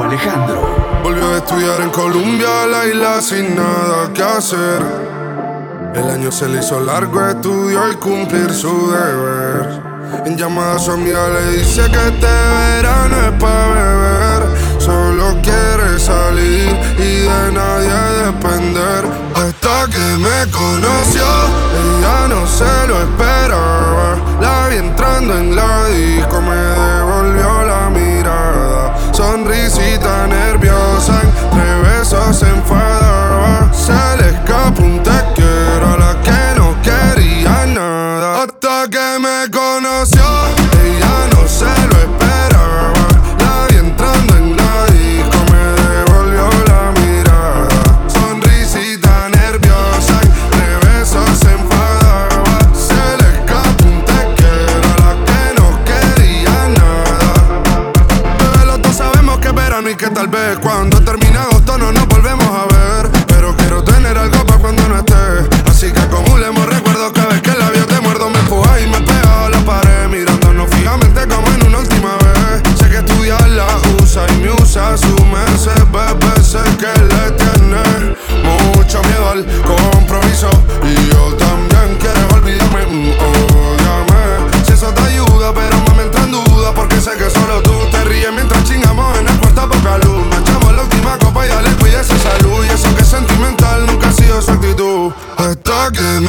Alejandro. Volvió a estudiar en Colombia, la isla sin nada que hacer. El año se le hizo largo, estudió al cumplir su deber. En llamada a su amiga le dice que este verano es para beber. Solo quiere salir y de nadie depender. Hasta que me conoció, ella no se lo esperaba. La vi entrando en la disco, me eso se enfada, se le escapa un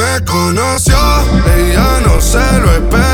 me conoció, ella no se lo esperaba.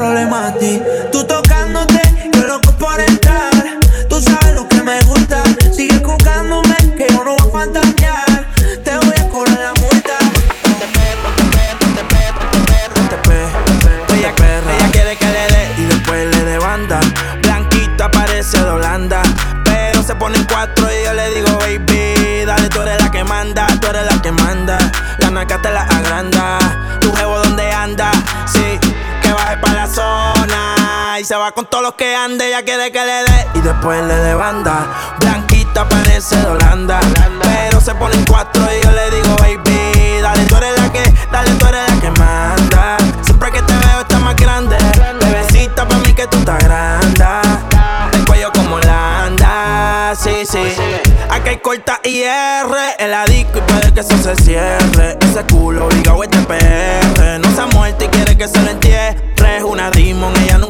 Fantastic. Di qué problema a con todos los que ande, ella quiere que le dé y después le dé banda. Blanquita parece de Holanda, pero se pone en cuatro y yo le digo, baby, dale, tú eres la que, dale, tú eres la que manda. Siempre que te veo estás más grande, bebecita pa' mí que tú estás grande. El cuello como Holanda, sí, sí. Aquí hay corta IR, el disco y puede que eso se cierre. Ese culo obligado es de PR. No se ha muerto y quiere que se lo entierre. Una demon, ella nunca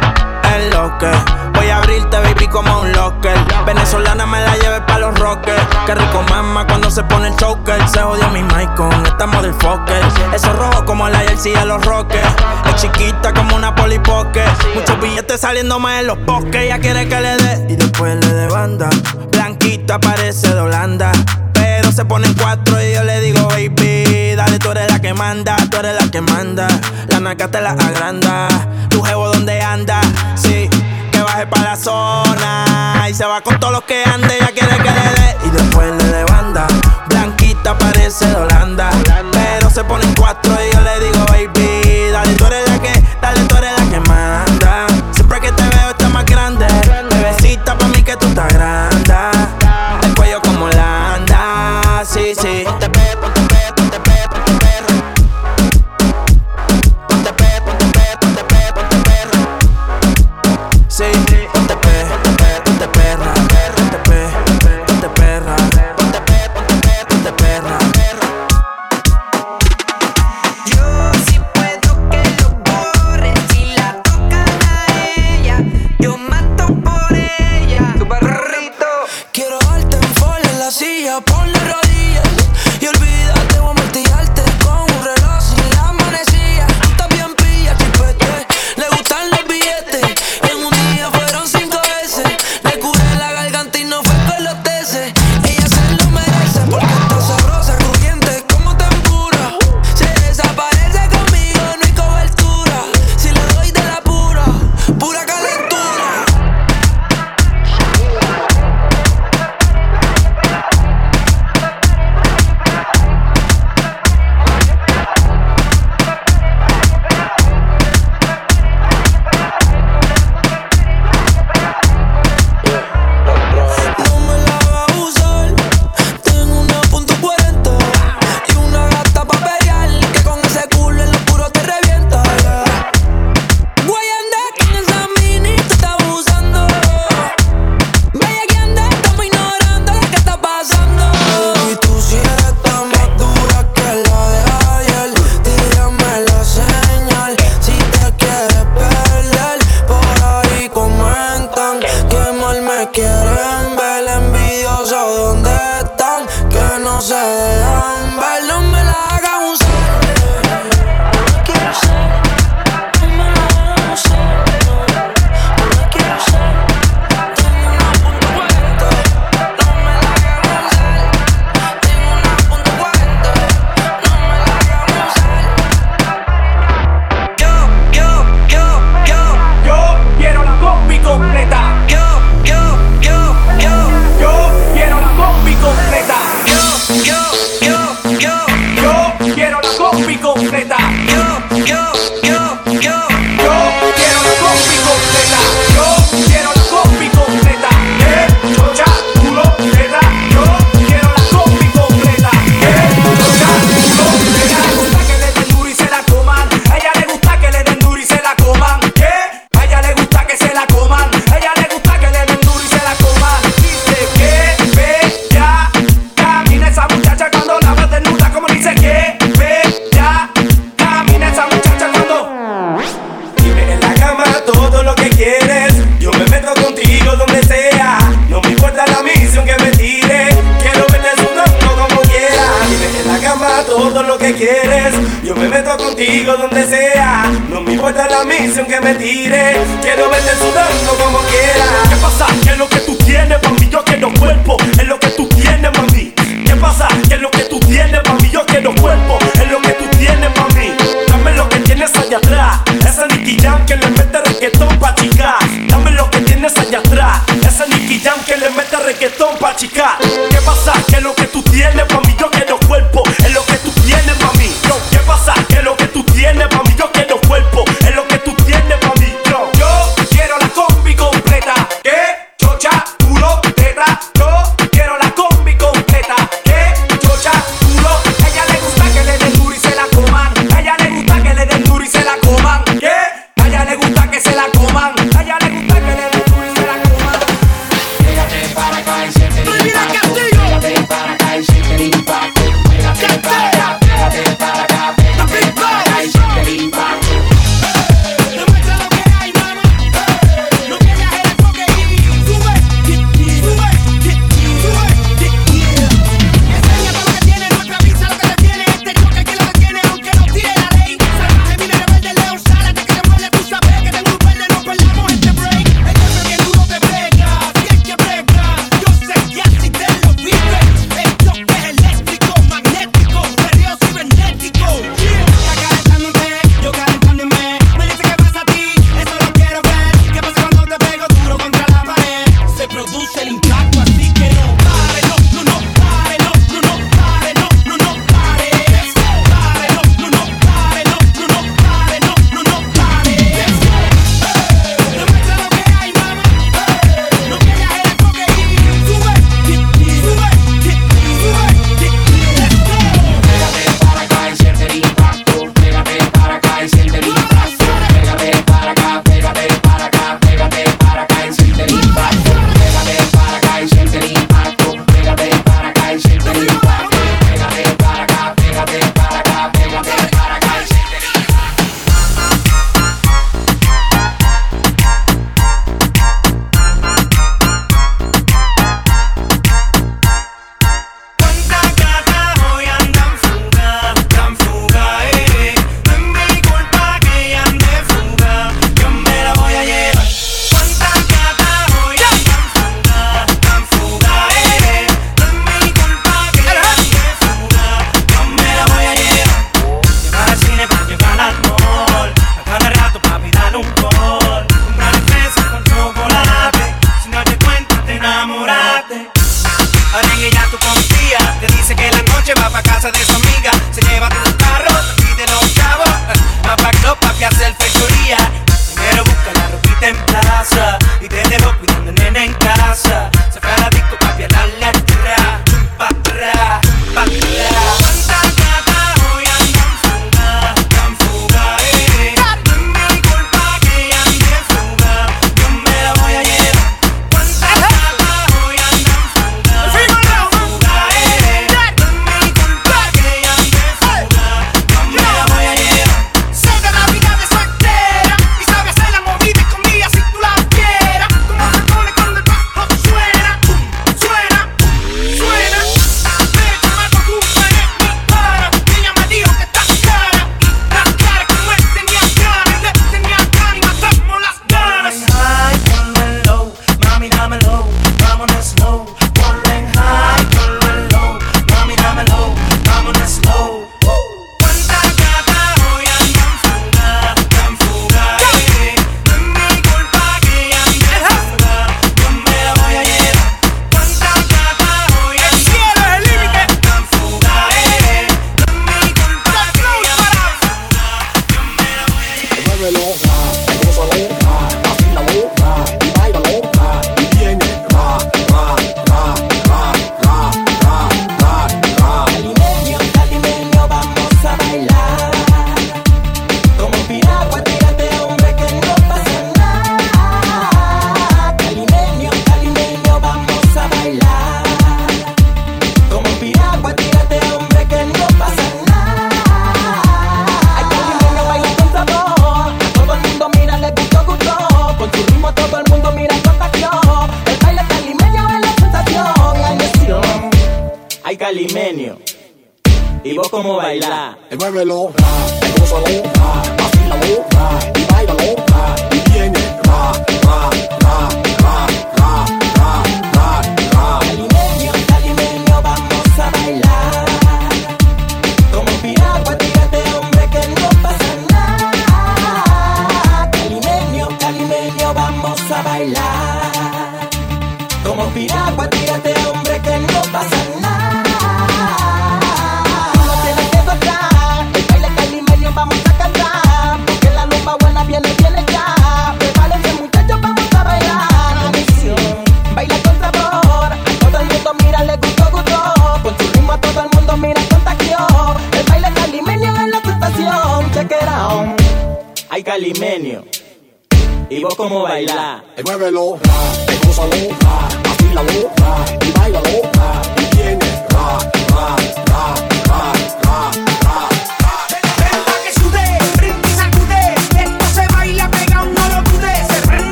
Voy a abrirte, baby, como un locker. Venezolana me la lleve pa' los rockers. Qué rico mama cuando se pone el choker. Se jodió mi mic con esta motherfucker. Eso rojo como la jersey de los rockers. Es chiquita como una polipoque. Muchos billetes saliendo más en los bosques. Ella quiere que le dé y después le dé banda. Blanquita parece de Holanda. Pero se pone en cuatro y yo le digo, baby, dale, tú eres la que manda, tú eres la que manda. La naca te la agranda. Tu jevo donde anda, sí que baje pa' la zona y se va con todos los que ande. Ella quiere que le dé y después le dé banda. Blanquita parece de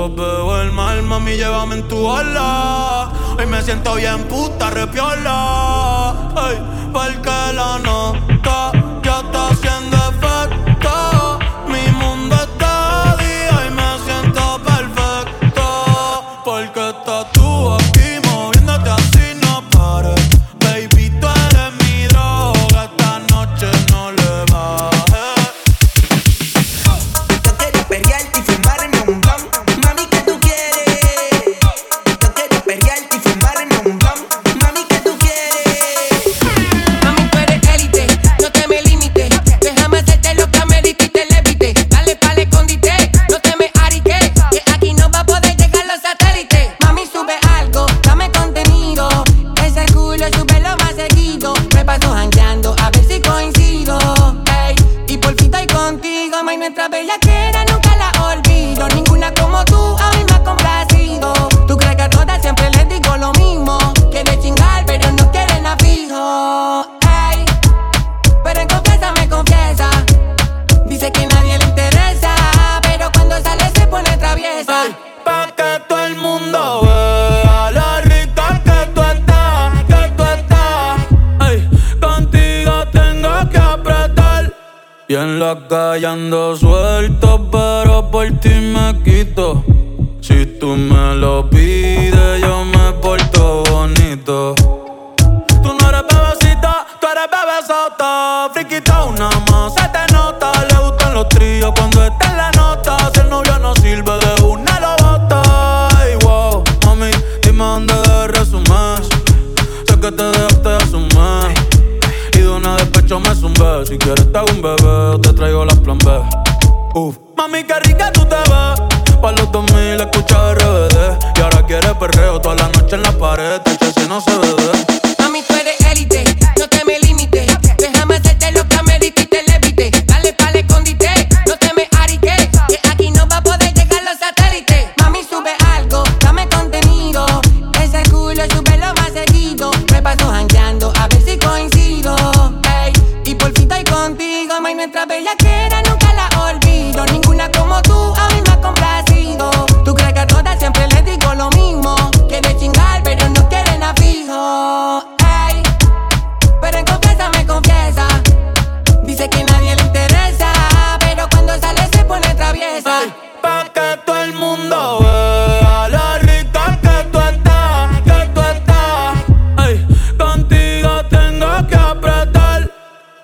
Yo veo el mal, mami, llévame en tu ala. Hoy me siento bien puta, repiola. Ay, porque la nota. la calle ando suelto, pero por ti me quito.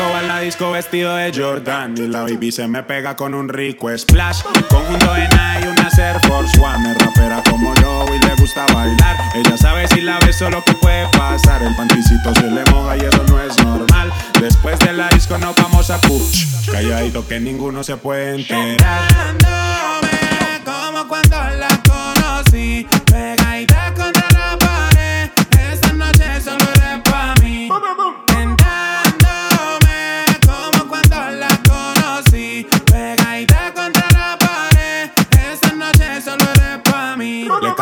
Llego a la disco vestido de Jordan y la baby se me pega con un rico splash. Conjunto de Nike y una Air Force One. Rapera como yo y le gusta bailar. Ella sabe si la beso lo que puede pasar. El panticito se le moja y eso no es normal. Después de la disco nos vamos a puch. Calladito que ninguno se puede enterar.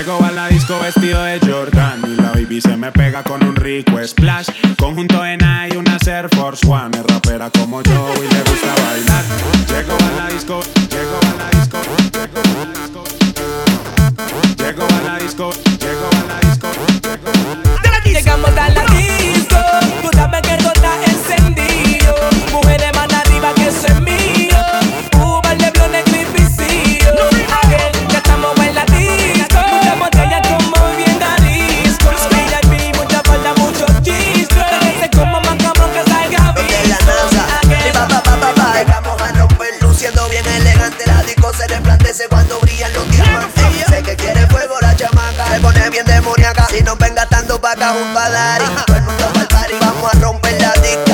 Llego a la disco vestido de Jordan y la baby se me pega con un rico splash. Conjunto en y una Air Force One, es rapera como yo y le gusta bailar. Llego a la disco, llego a la disco, llego a la disco. Llego a la disco, bien demoníaca Si nos ven gastando pa' acá Dari Todo el mundo pa'l party Vamos a romper la disca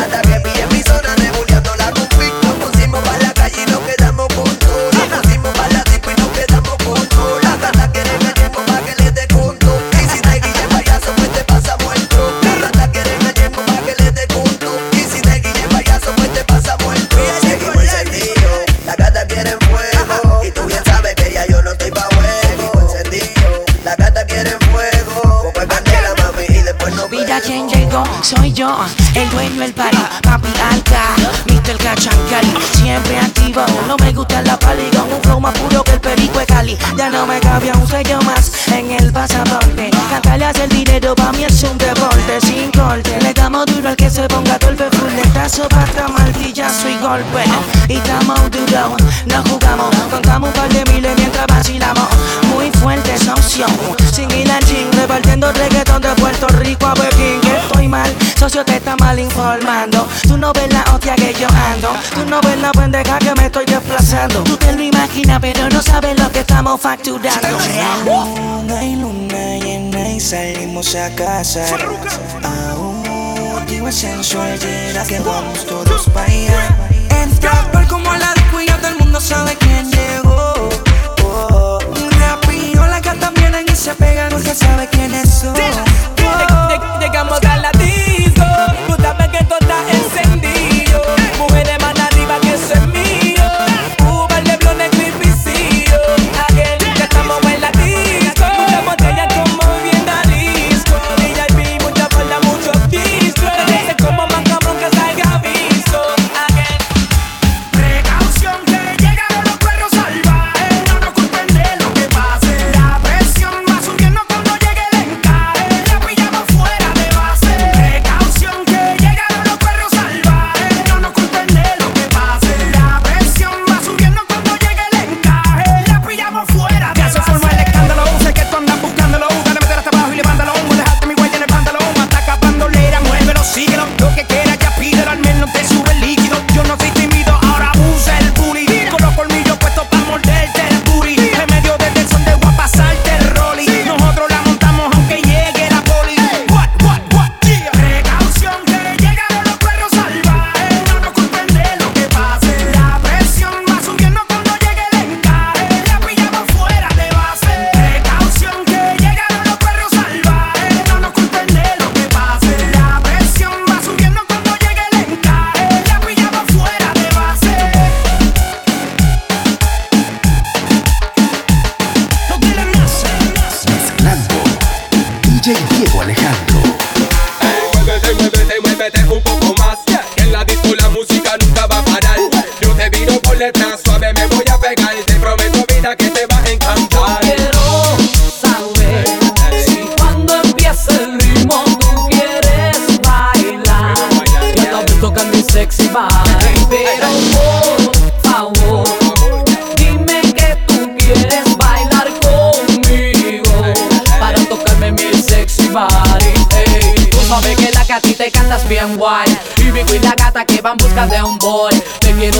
yo, el dueño del party, papi alca, Mr. Cachancari, siempre activo, no me gusta la pali con un flow más puro que el perico de Cali, ya no me cabía un sello más en el pasaporte, cantarle hace el dinero pa' mí es un deporte, sin corte, le damos duro al que se ponga torpe, fuletazo, pata, martillazo y golpe, y estamos duro, no jugamos, contamos un par de miles mientras vacilamos, muy fuerte esa opción, sin ir al gym, repartiendo reggaetón de Puerto Rico a Pekín, estoy mal, socio te está mal informando, tú no ves la hostia que yo ando, tú no ves la pendeja que me estoy desplazando, tú te lo imaginas pero no sabes lo que estamos facturando. Luna y luna llena y salimos a casa. Aún digo sensual llena que vamos todos pa' allá. Entra por como la disco y ya todo el mundo sabe quién llegó. Oh, rápido las gatas vienen y se pegan porque sabe quiénes son. Lleg- Llegamos a la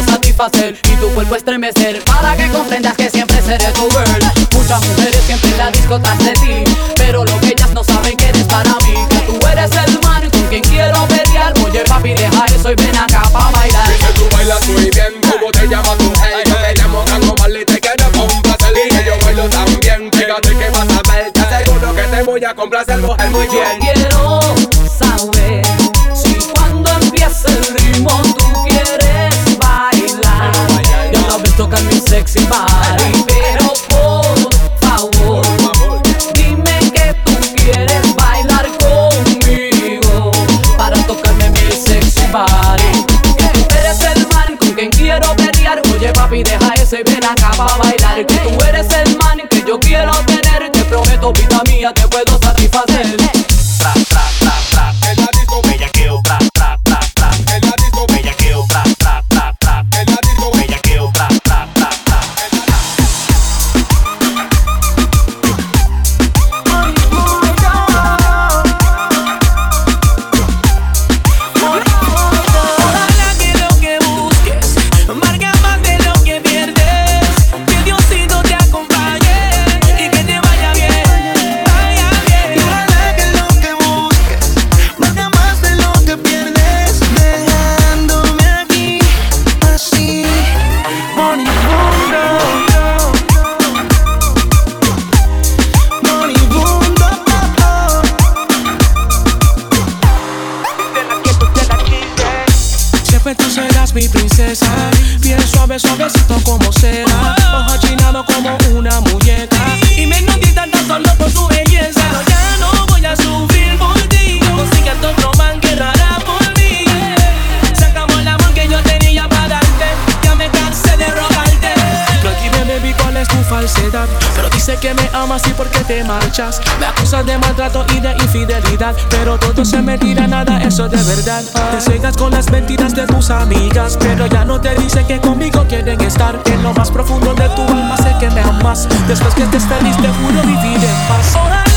satisfacer y tu cuerpo estremecer. Para que comprendas que siempre seré tu girl. Muchas mujeres siempre en la disco tras de ti. Pero lo que ellas no saben que eres para mí. Que tú eres el man con quien quiero pelear. Oye papi, deja eso y ven acá pa' bailar. Dice tú bailas muy bien, ¿cómo te llamas tú? Hey, yo me llamo Rango Marley, te quiero complacer Y que yo bailo también, fíjate que vas a ver Te aseguro que te voy a complacer, mujer, muy bien para bailar. Que tú eres el man que yo quiero tener. Te prometo, vida mía, te puedo satisfacer. Que me amas y por qué te marchas. Me acusas de maltrato y de infidelidad Pero todo se me tira nada, eso de verdad. Te cegas con las mentiras de tus amigas Pero ya no te dice que conmigo quieren estar. En lo más profundo de tu alma sé que me amas. Después que te juro vivir en paz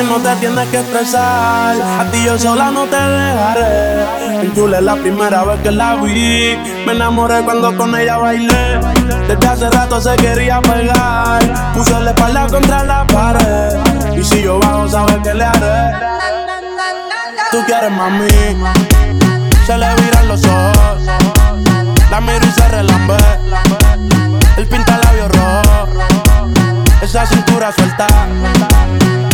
no te tienes que estresar. A ti yo sola no te dejaré. En Chula es la primera vez que la vi. Me enamoré cuando con ella bailé. Desde hace rato se quería pegar. Puse la espalda contra la pared. Y si yo bajo, sabes que le haré. Tú quieres mami. Se le viran los ojos. La miro y se relambe. El pinta labios rojo. Esa cintura suelta.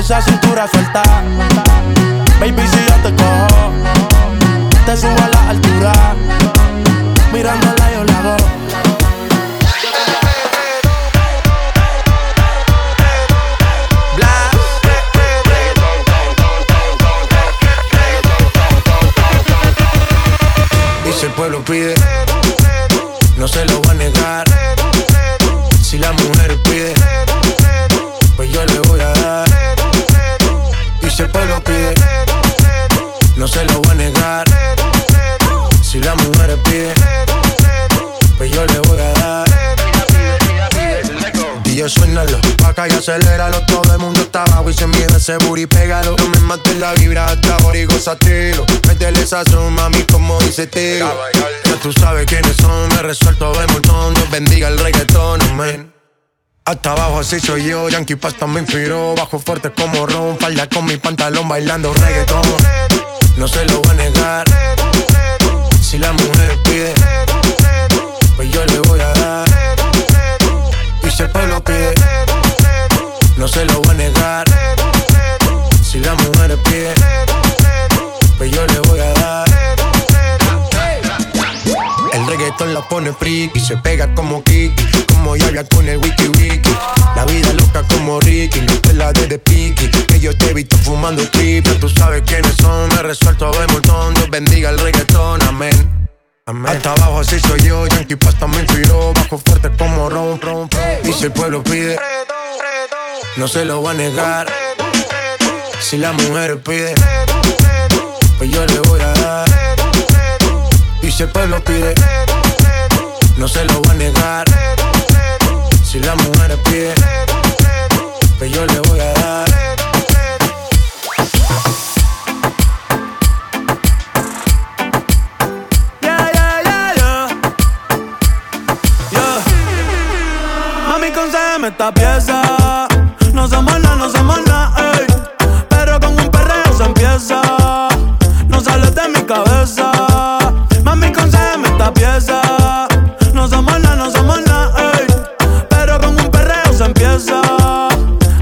Esa cintura suelta. Baby, si yo te cojo, te subo a la altura. Mirándola yo la hago. Y si el pueblo pide, no se lo aceléralo. Todo el mundo está abajo y se mide ese booty, pégalo. No me mates la vibra hasta ahora y gozatelo. Métele esa mami, como dice tío. Ya tú sabes quiénes son, me resuelto de montón. Dios bendiga el reggaetón, amén. Hasta abajo así soy yo, Yankee Pasta me inspiró Bajo fuerte como Ron, falda con mi pantalón bailando reggaetón No se lo voy a negar Si la mujer pide Pues yo le voy a dar se lo voy a negar Si la mujer pide Pues yo le voy a dar el reggaetón la pone friki, se pega como Kiki, como Yaya con el wiki wiki. La vida loca como Ricky, te la de de Piki. Que yo te he visto fumando triple, tú sabes quiénes son. Me resuelto de montón, Dios bendiga el reggaetón, amén. Amén. Hasta abajo así soy yo, Yankee Pasta me inspiró. Bajo fuerte como ron, ron, Y si el pueblo pide, no se lo va a negar. Si la mujer pide, pues yo le voy a dar. Y si el pueblo pide, no se lo voy a negar. Si la mujer pide, pues yo le voy a dar. Yeah, yeah, yeah. Mami, esta pieza. No somos nada, no somos nada, ey. Pero con un perreo se empieza. No sales de mi cabeza. Mami, concédeme esta pieza. No somos nada, no somos nada, ey. Pero con un perreo se empieza.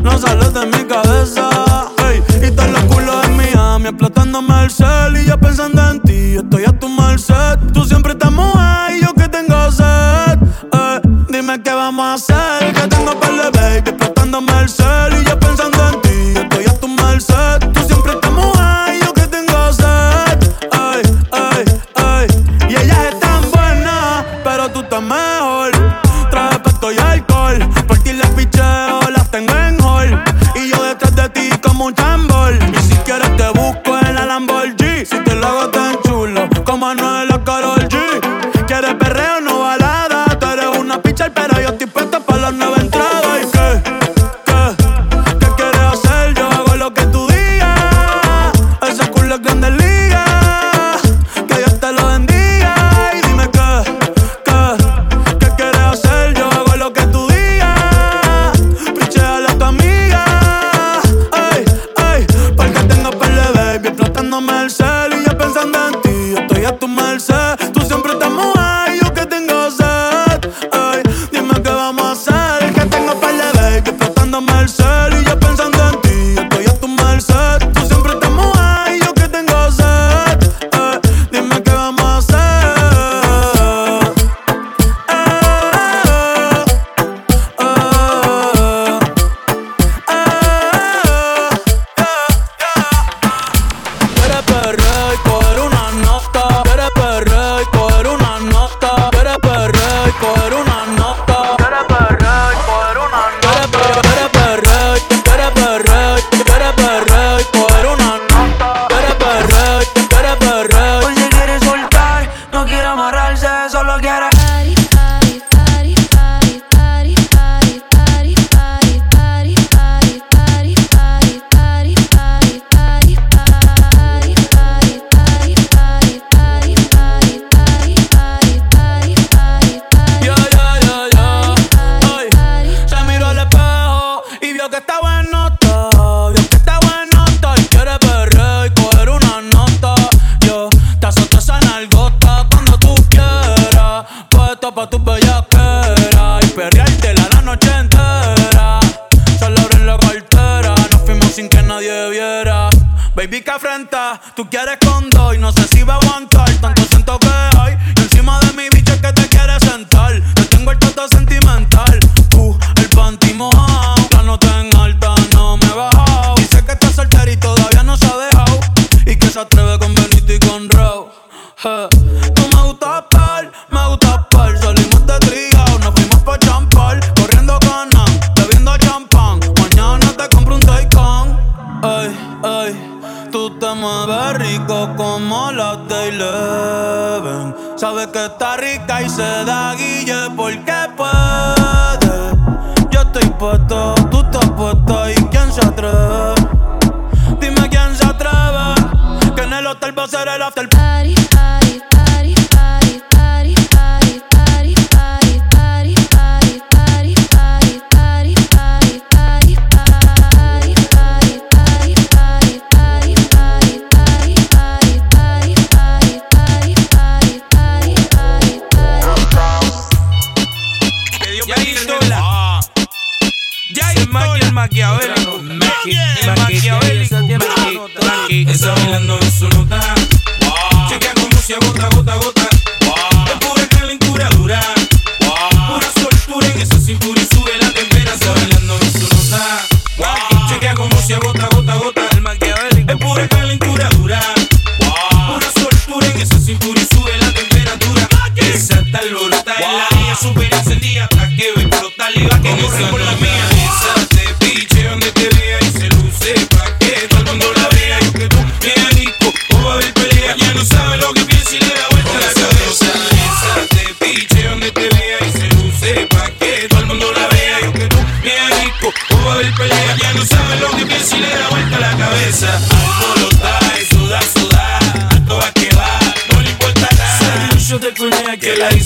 No sales de mi cabeza, ey. Y todos los culos en Miami explotándome el cel. Y yo pensando en ti, estoy a tu merced. Tú siempre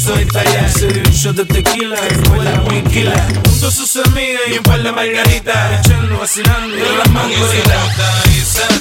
soy talla. Se un shot de tequila, después la muinquila. Junto a sus amigas y un par de margaritas. Echando, vacilando, y las mangoritas.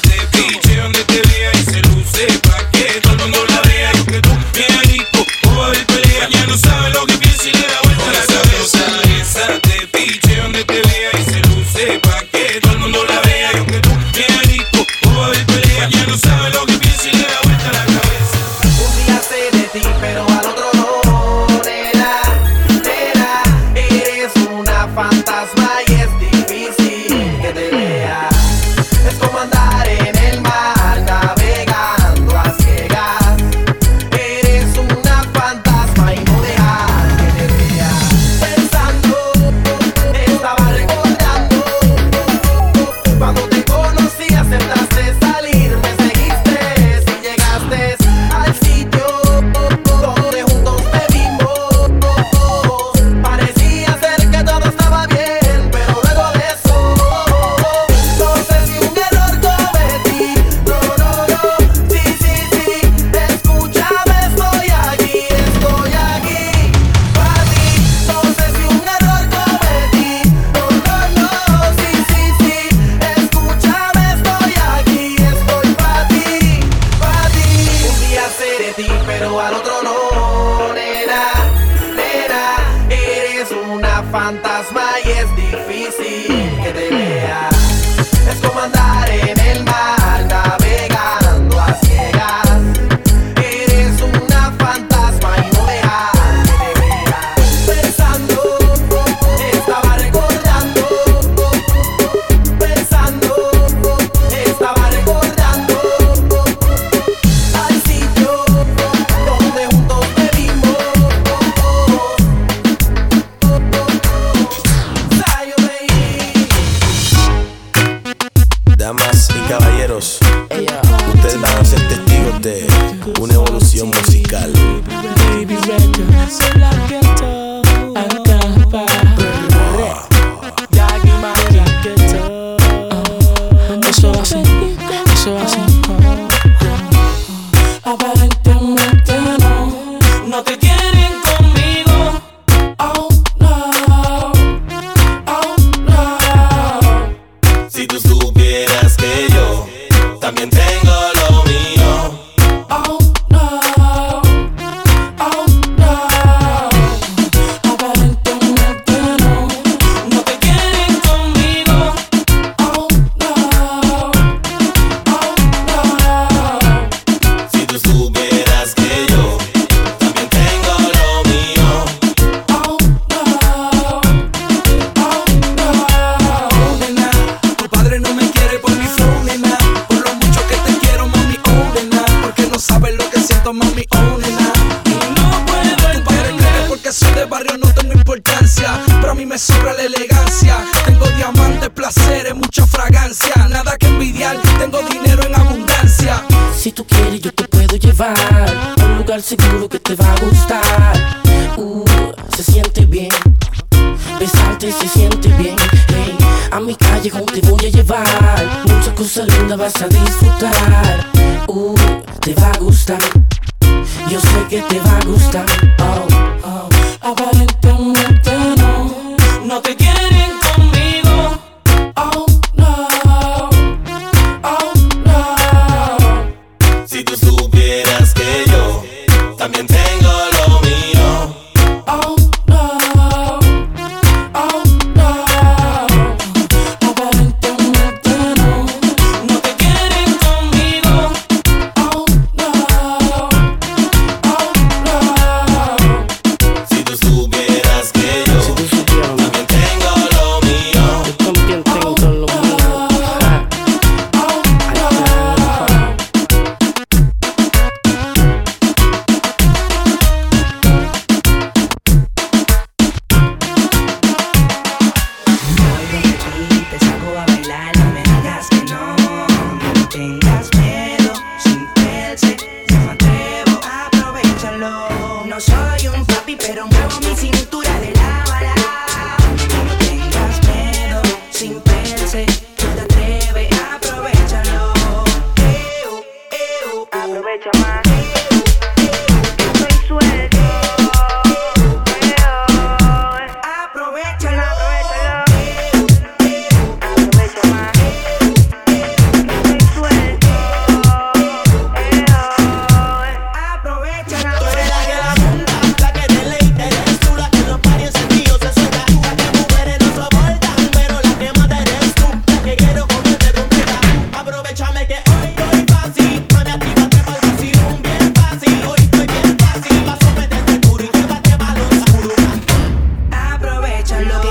lo que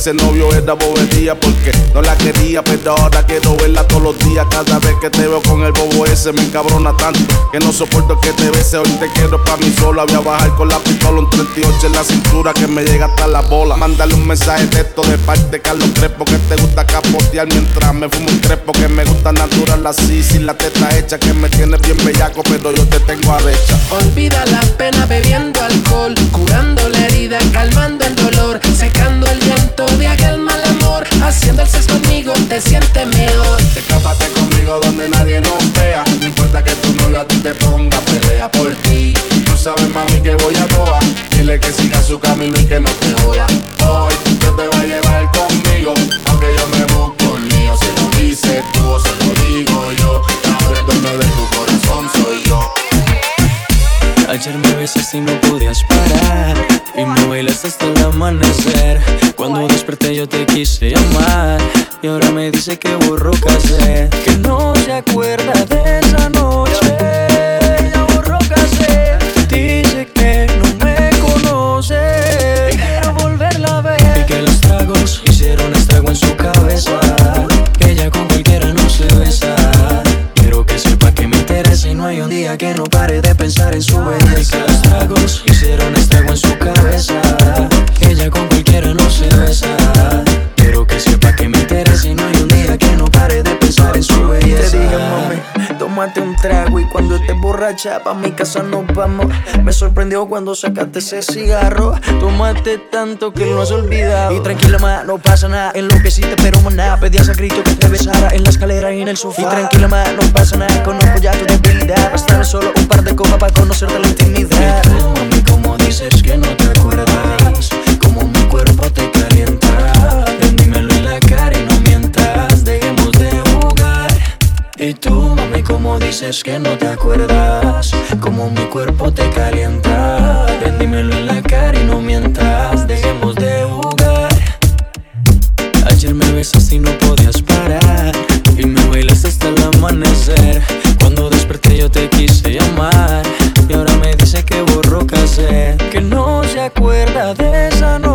tuviese novio era bobería porque no la quería, pero ahora quiero verla todos los días. Cada vez que te veo con el bobo ese me encabrona tanto que no soporto que te bese. Hoy te quiero pa' mí sola. Voy a bajar con la pistola, un 38 en la cintura que me llega hasta la bola. Mándale un mensaje de texto de parte Carlos Crespo que te gusta capotear mientras me fumo un crepo que me gusta natural así, sin la teta hecha que me tiene bien bellaco, pero yo te tengo arrecha. Olvida la pena bebiendo alcohol, curando la herida, calmando el dolor, secando el llanto de aquel mal amor, haciendo el sexo conmigo te sientes mejor. Escápate conmigo donde nadie nos vea. No importa que tu novio a ti te ponga, pelea por ti. Tú sabes, mami, que voy a toa. Dile que siga su camino y que no te joda. Hoy yo te voy a llevar conmigo. Borracha pa' mi casa nos vamos. Me sorprendió cuando sacaste ese cigarro. Tomaste tanto que lo has olvidado. Y tranquila, ma, no pasa nada. En lo que sí te pero nada. Pedías a grito que te besara en la escalera y en el sofá. Y tranquila, ma, no pasa nada. Conozco ya tu debilidad. Bastará solo un par de copas para conocerte la intimidad. Mami, como dices que no dices que no te acuerdas, como mi cuerpo te calienta. Ven, dímelo en la cara y no mientas, dejemos de jugar. Ayer me besaste y no podías parar. Y me bailaste hasta el amanecer. Cuando desperté yo te quise llamar. Y ahora me dice que borró cassette. Que no se acuerda de esa noche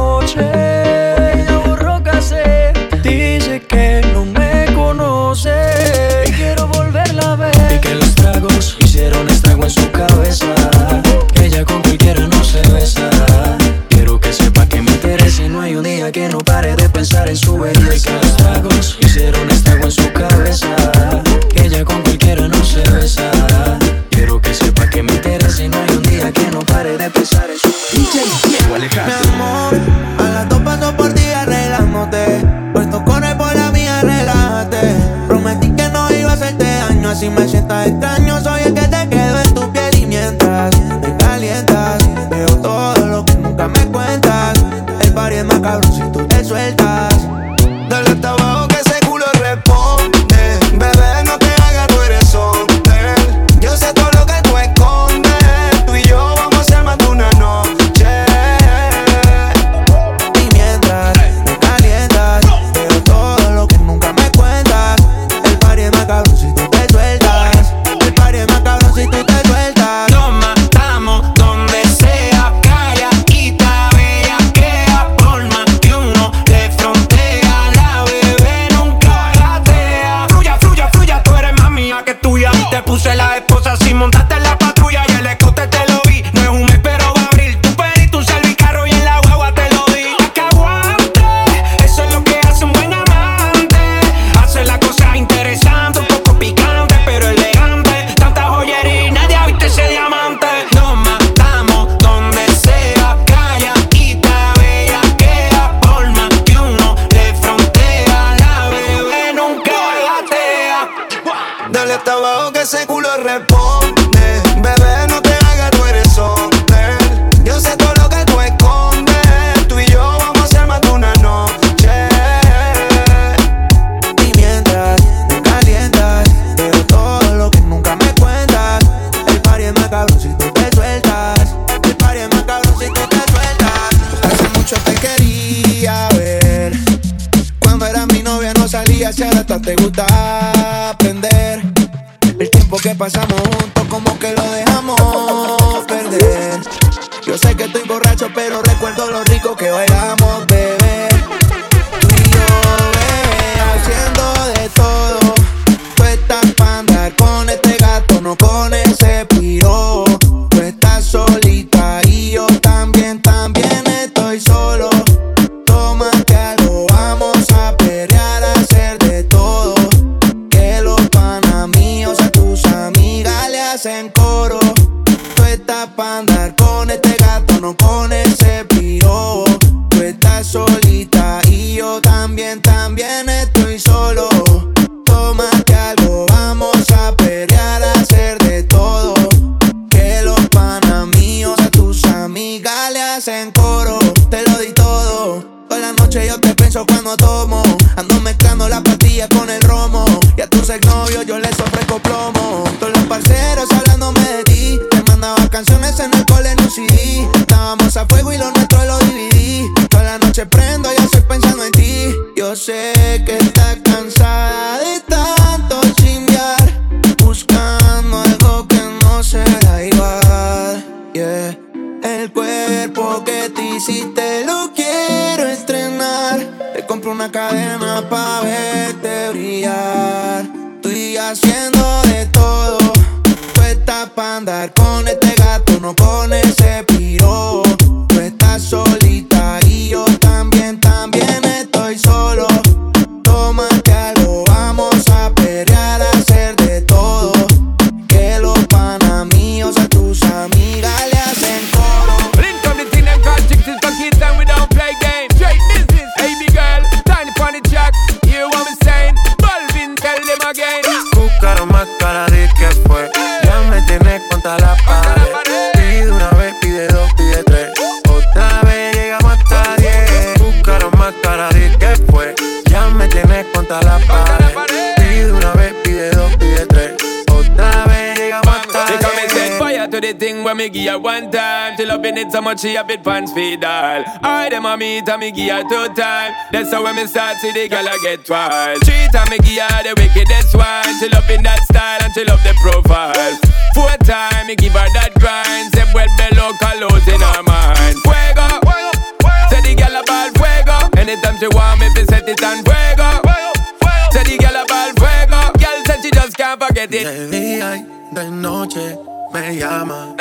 she a bit pants feed all. I dem a meet and me give her two time. That's how when me start see the girl I get wild. Three and me give her the wickedest one. She love in that style and she love the profile. Four time, me give her that grind. Say well below colors in her mind. Fuego, fuego, fuego. Say the girl ball. fuego. Anytime she want me, fi set it on fuego. fuego, fuego. Say the girl ball. fuego. Girl said she just can't forget it. de noche me llama.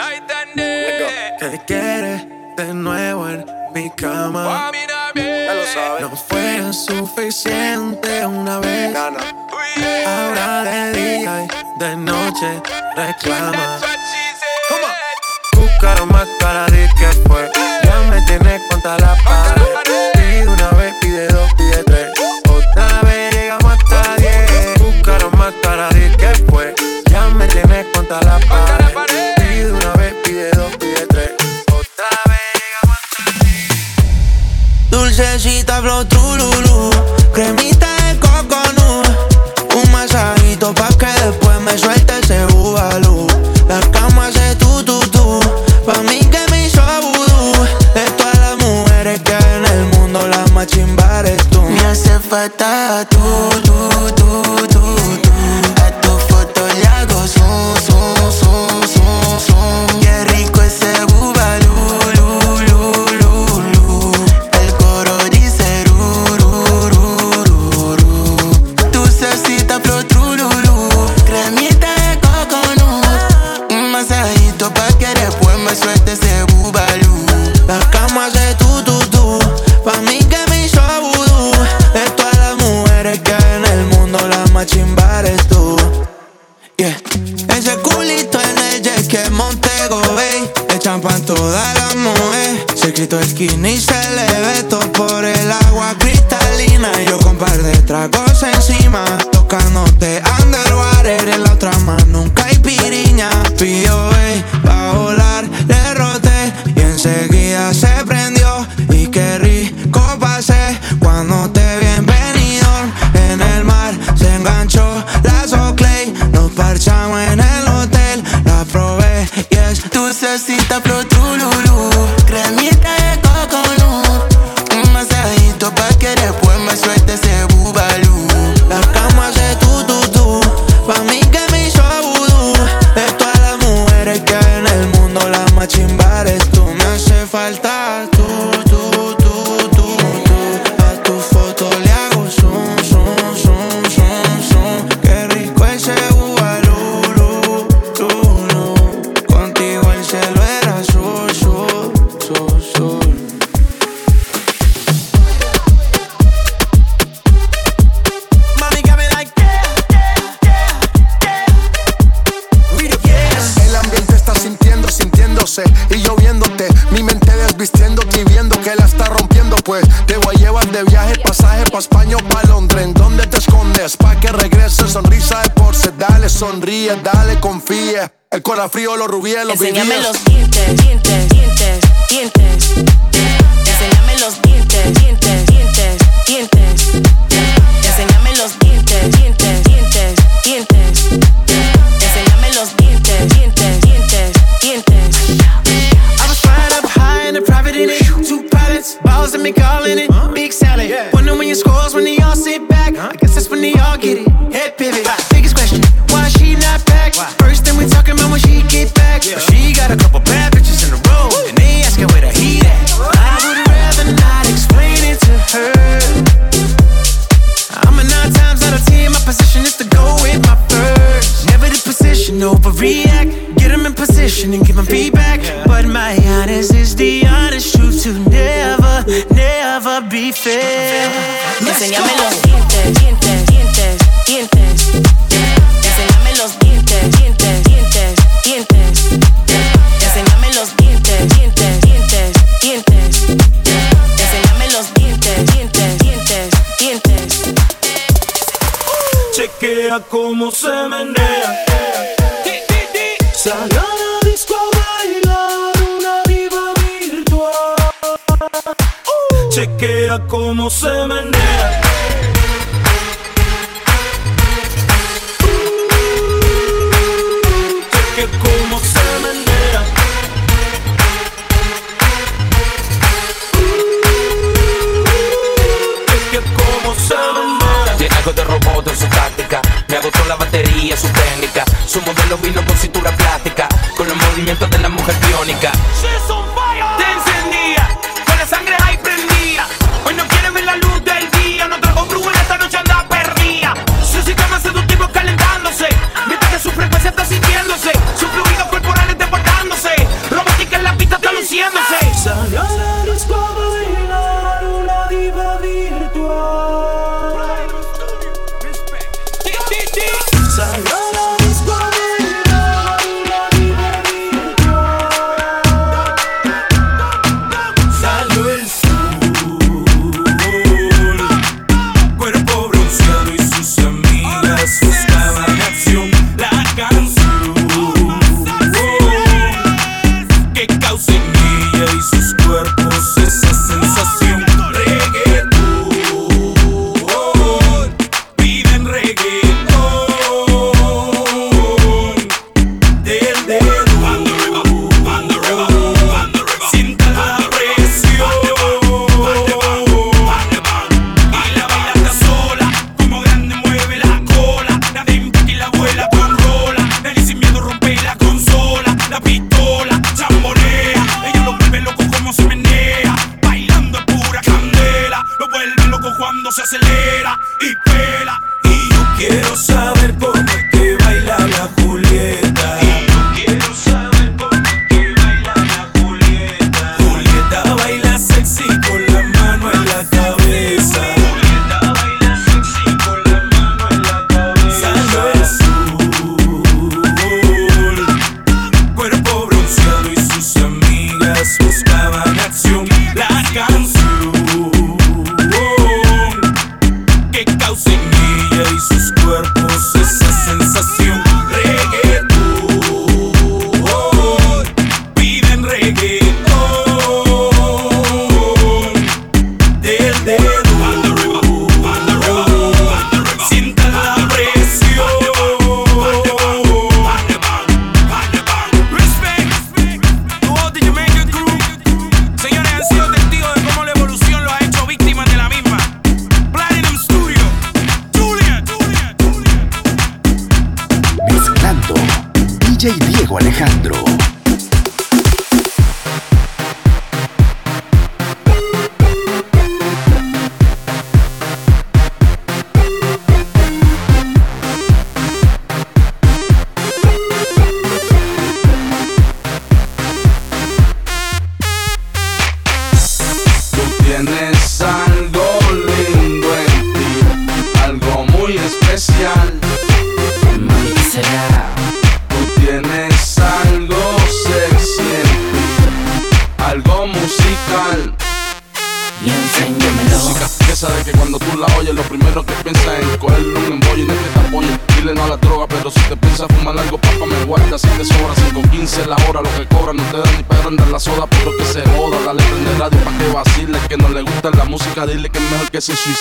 Que quieres de nuevo en mi cama. No fue suficiente una vez. Ahora de día y de noche reclama. Buscaron más para decir que fue. Ya me tienes contra la pared. Pide una vez, pide dos, pide tres. Otra vez llegamos hasta diez. Buscaron más para decir que fue me tienes contra la pared. Pide una vez, pide dos, pide tres. Otra vez llegamos. Dulcecita, flow, trululú. Cremita de coco, nu. Un masajito pa' que después me suelte ese bubalú. La cama se tu, tu, tu. Pa' mí que me hizo vudú. De todas las mujeres que hay en el mundo, la más chimba eres tú. Me hace falta tú. puesto skinny y se le ve todo por el agua cristalina. Y yo con par de tragos encima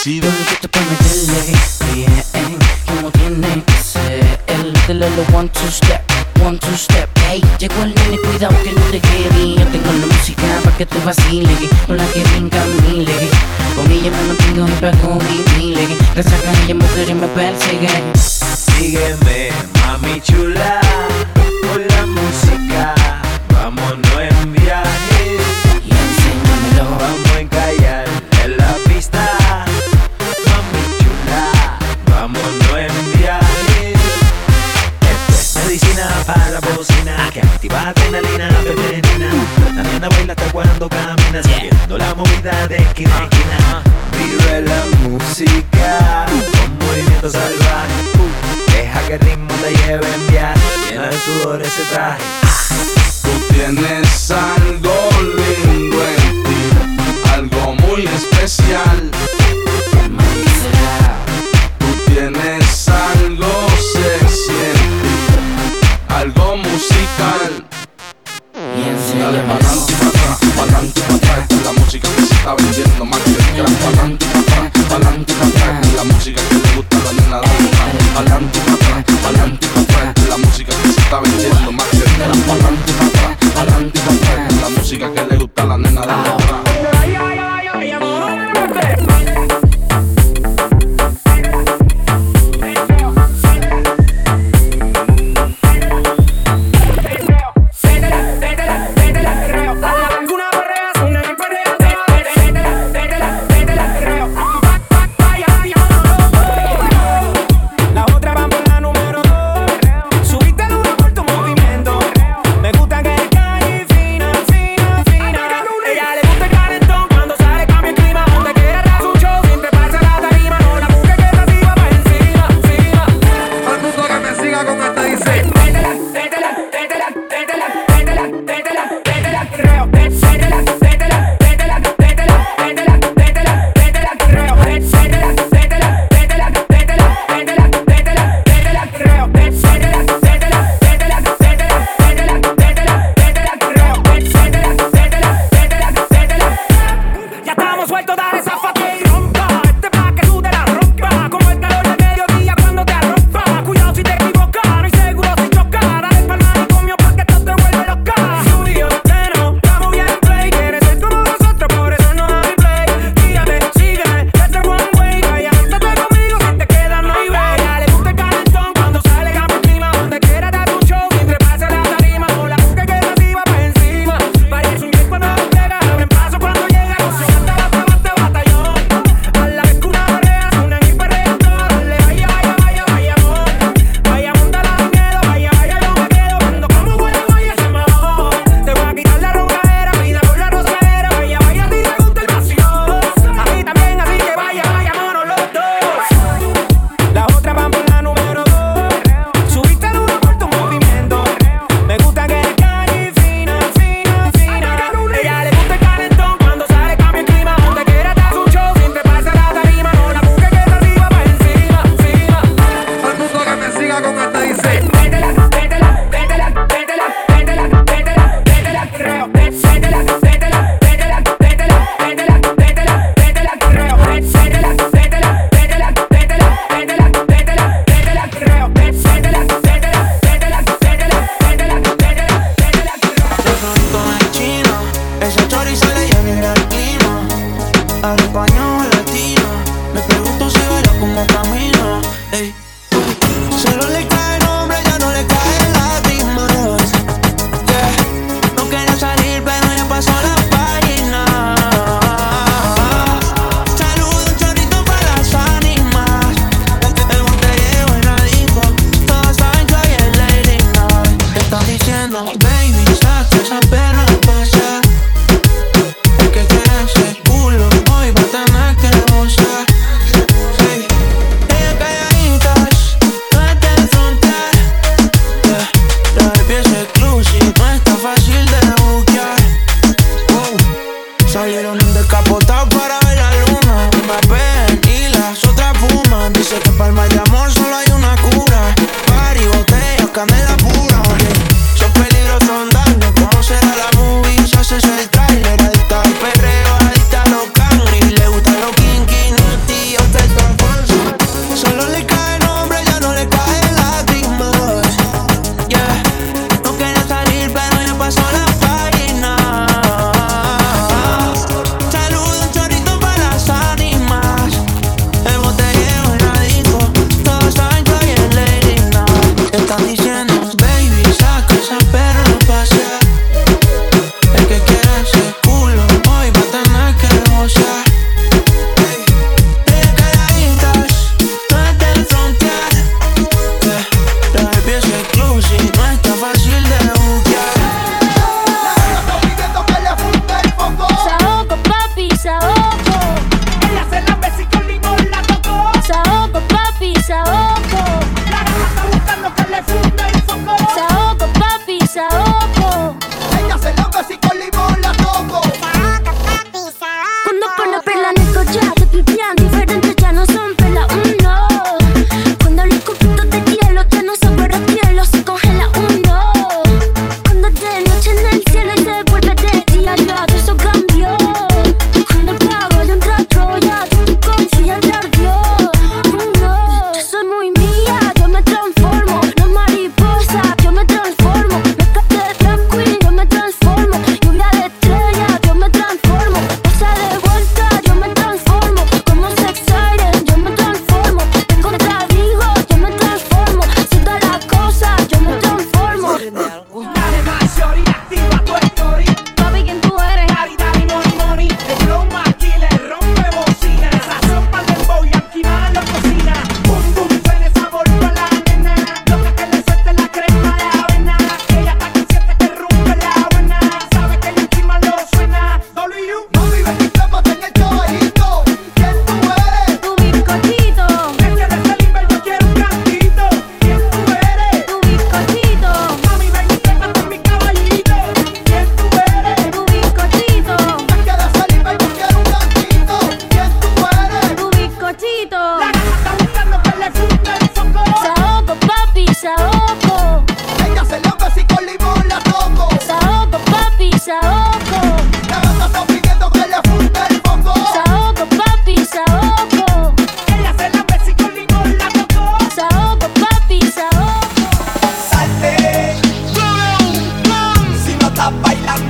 que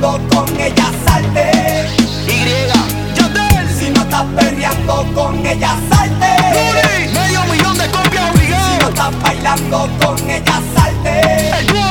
perreando con ella salte. Y yo te. Si no estás perreando con ella salte. Yuri, medio millón de copias obligado. Si no estás bailando con ella salte. El